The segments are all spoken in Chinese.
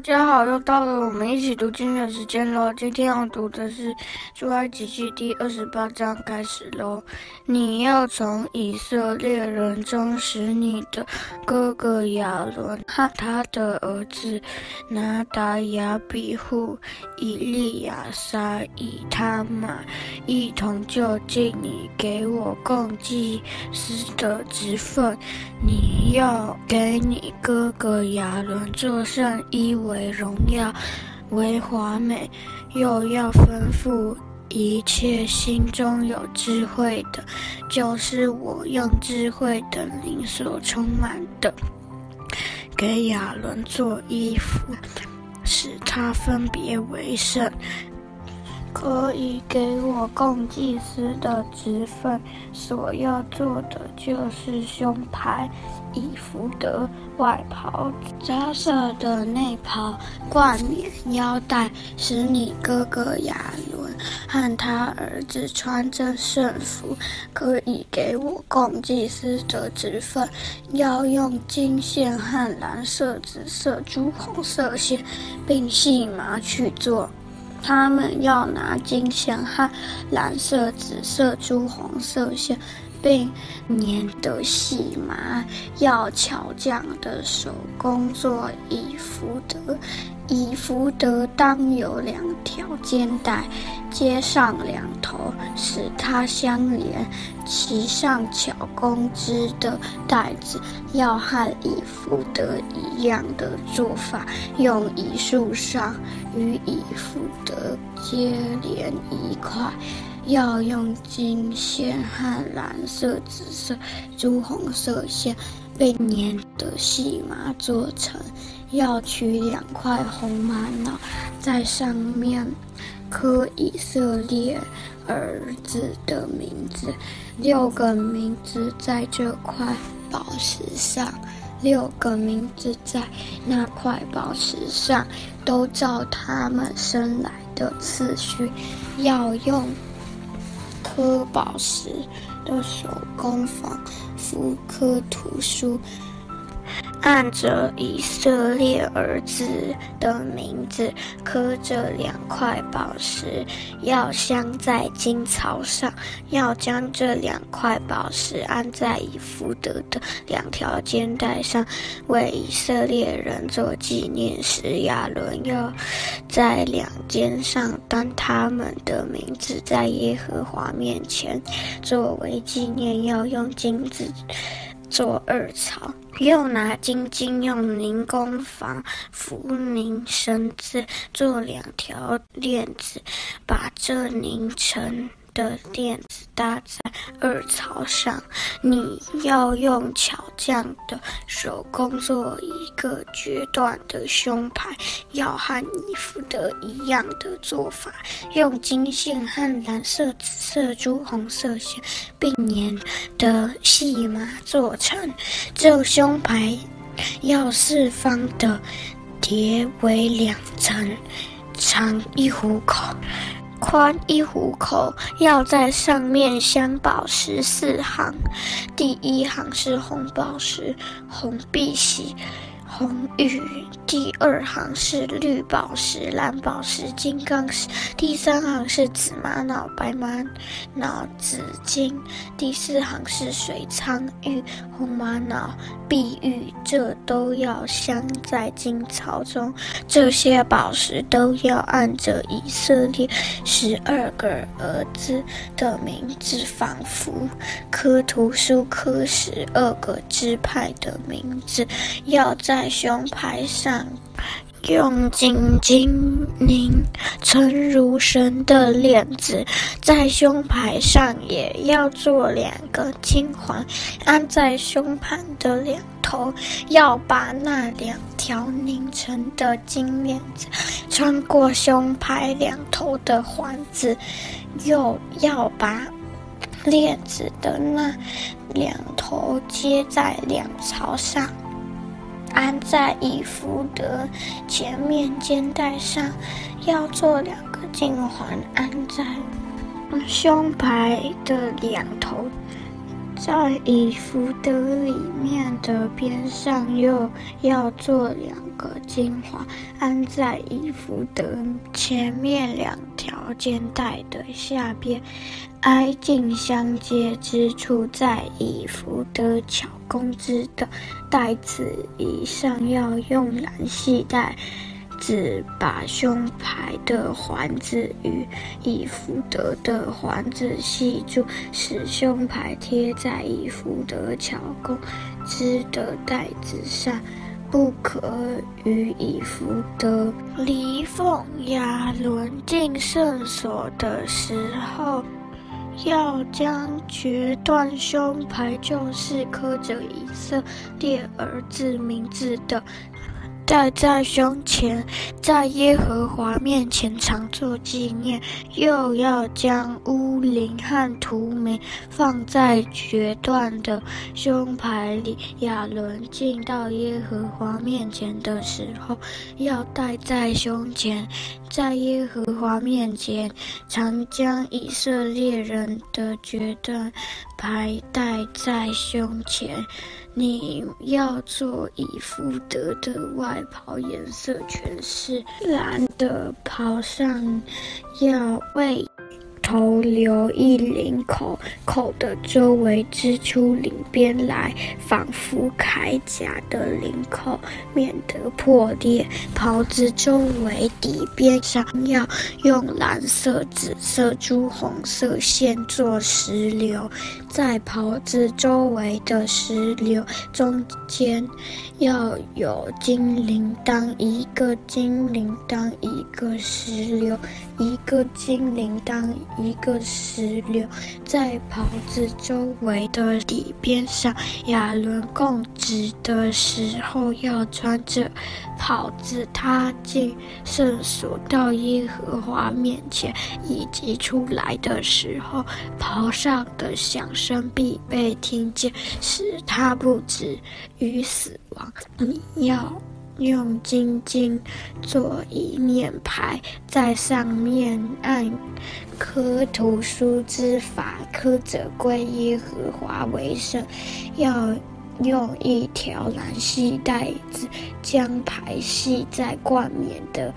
大家好，又到了我们一起读经的时间喽。今天要读的是《出埃及记》第二十八章，开始喽。你要从以色列人中使你的哥哥亚伦和他的儿子拿达亚比户、以利亚撒、以他玛一同就近你给我供祭司的职分。你要给你哥哥亚伦做上衣。为荣耀，为华美，又要吩咐一切心中有智慧的，就是我用智慧的灵所充满的，给亚伦做衣服，使他分别为圣。可以给我供祭司的职分，所要做的就是胸牌、以弗得、外袍、扎色的内袍、冠冕、腰带，使你哥哥亚伦和他儿子穿着圣服。可以给我供祭司的职分，要用金线和蓝色、紫色、朱红色线，并细麻去做。他们要拿金线和蓝色、紫色、朱红色线，并粘的细麻，要巧匠的手工做以福德。以福德当有两条肩带，接上两头，使它相连。其上巧工织的带子，要和以福德一样的做法，用一束上与以福德接连一块，要用金线和蓝色、紫色、朱红色线，并粘的细麻做成。要取两块红玛瑙，在上面刻以色列儿子的名字，六个名字在这块宝石上，六个名字在那块宝石上，都照他们生来的次序，要用科宝石的手工坊福科图书。按着以色列儿子的名字刻着两块宝石，要镶在金槽上。要将这两块宝石安在以弗得的两条肩带上，为以色列人做纪念时。亚伦要在两肩上当他们的名字，在耶和华面前作为纪念，要用金子。做二槽，又拿金金用凝工房福凝绳子，做两条链子，把这凝成的垫子搭在二槽上，你要用巧匠的手工做一个决断的胸牌，要和衣服的一样的做法，用金线和蓝色、紫色、朱红色线并粘的细麻做成。这胸牌要四方的，叠为两层，长一虎口。宽一虎口，要在上面镶宝石四行，第一行是红宝石，红碧玺。红玉，第二行是绿宝石、蓝宝石、金刚石；第三行是紫玛瑙、白玛瑙、紫金；第四行是水苍玉、红玛瑙、碧玉。这都要镶在金槽中。这些宝石都要按着以色列十二个儿子的名字仿佛科图书，科十二个支派的名字，要在。胸牌上用金金拧成如绳的链子，在胸牌上也要做两个金环，安在胸盘的两头，要把那两条拧成的金链子穿过胸牌两头的环子，又要把链子的那两头接在两槽上。安在以弗得前面肩带上，要做两个颈环，安在胸牌的两头。在以弗得里面的边上，又要做两个精华，安在以弗得前面两条肩带的下边，挨近相接之处，在以弗得巧工资的带子以上，要用蓝细带。只把胸牌的环子与以弗得的环子系住，使胸牌贴在以弗得巧工织的带子上，不可与以弗得离凤亚伦进圣所的时候，要将决断胸牌，就是刻着以色列儿子名字的。戴在胸前，在耶和华面前常作纪念；又要将乌灵和图明放在决断的胸牌里。亚伦进到耶和华面前的时候，要戴在胸前，在耶和华面前常将以色列人的决断牌戴在胸前。你要做以福德的外袍，颜色全是蓝的，袍上要为头留一领口，口的周围织出领边来，仿佛铠甲的领口，免得破裂。袍子周围底边上要用蓝色、紫色、朱红色线做石榴，在袍子周围的石榴中间要有金铃铛，一个金铃铛，一个石榴，一个金铃铛。一个石榴，在袍子周围的底边上，亚伦供职的时候要穿着袍子，他进圣所到耶和华面前，以及出来的时候，袍上的响声必被听见，使他不至于死亡。你要。用金金做一面牌，在上面按科图书之法刻着归耶和华为圣。要用一条蓝细带子将牌系在冠冕的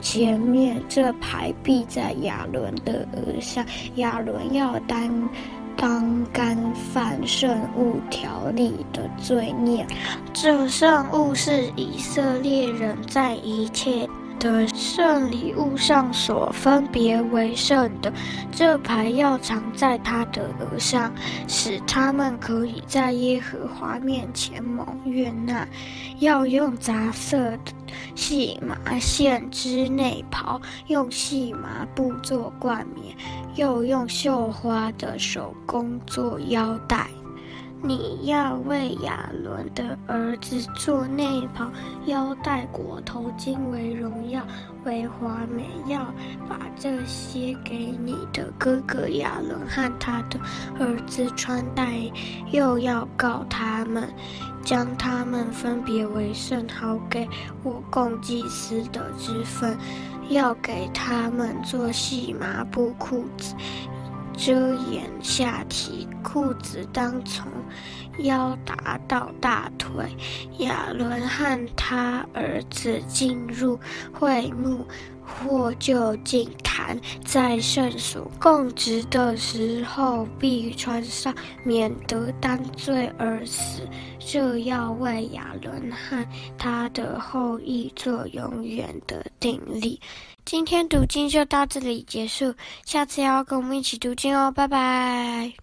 前面，这牌必在亚伦的额上。亚伦要担。当干犯圣物条例的罪孽，这圣物是以色列人在一切的圣礼物上所分别为圣的。这牌要藏在他的额上，使他们可以在耶和华面前蒙悦纳。要用杂色的细麻线织内袍，用细麻布做冠冕。又用绣花的手工做腰带。你要为亚伦的儿子做内袍、腰带、裹头巾为荣耀、为华美。要把这些给你的哥哥亚伦和他的儿子穿戴，又要告他们，将他们分别为圣，好给我供祭司的之分。要给他们做细麻布裤子。遮掩下体，裤子当从腰达到大腿。亚伦和他儿子进入会幕，或就近坛，在圣所供职的时候，必穿上，免得担罪而死。这要为亚伦和他的后裔做永远的定例。今天读经就到这里结束，下次要跟我们一起读经哦，拜拜。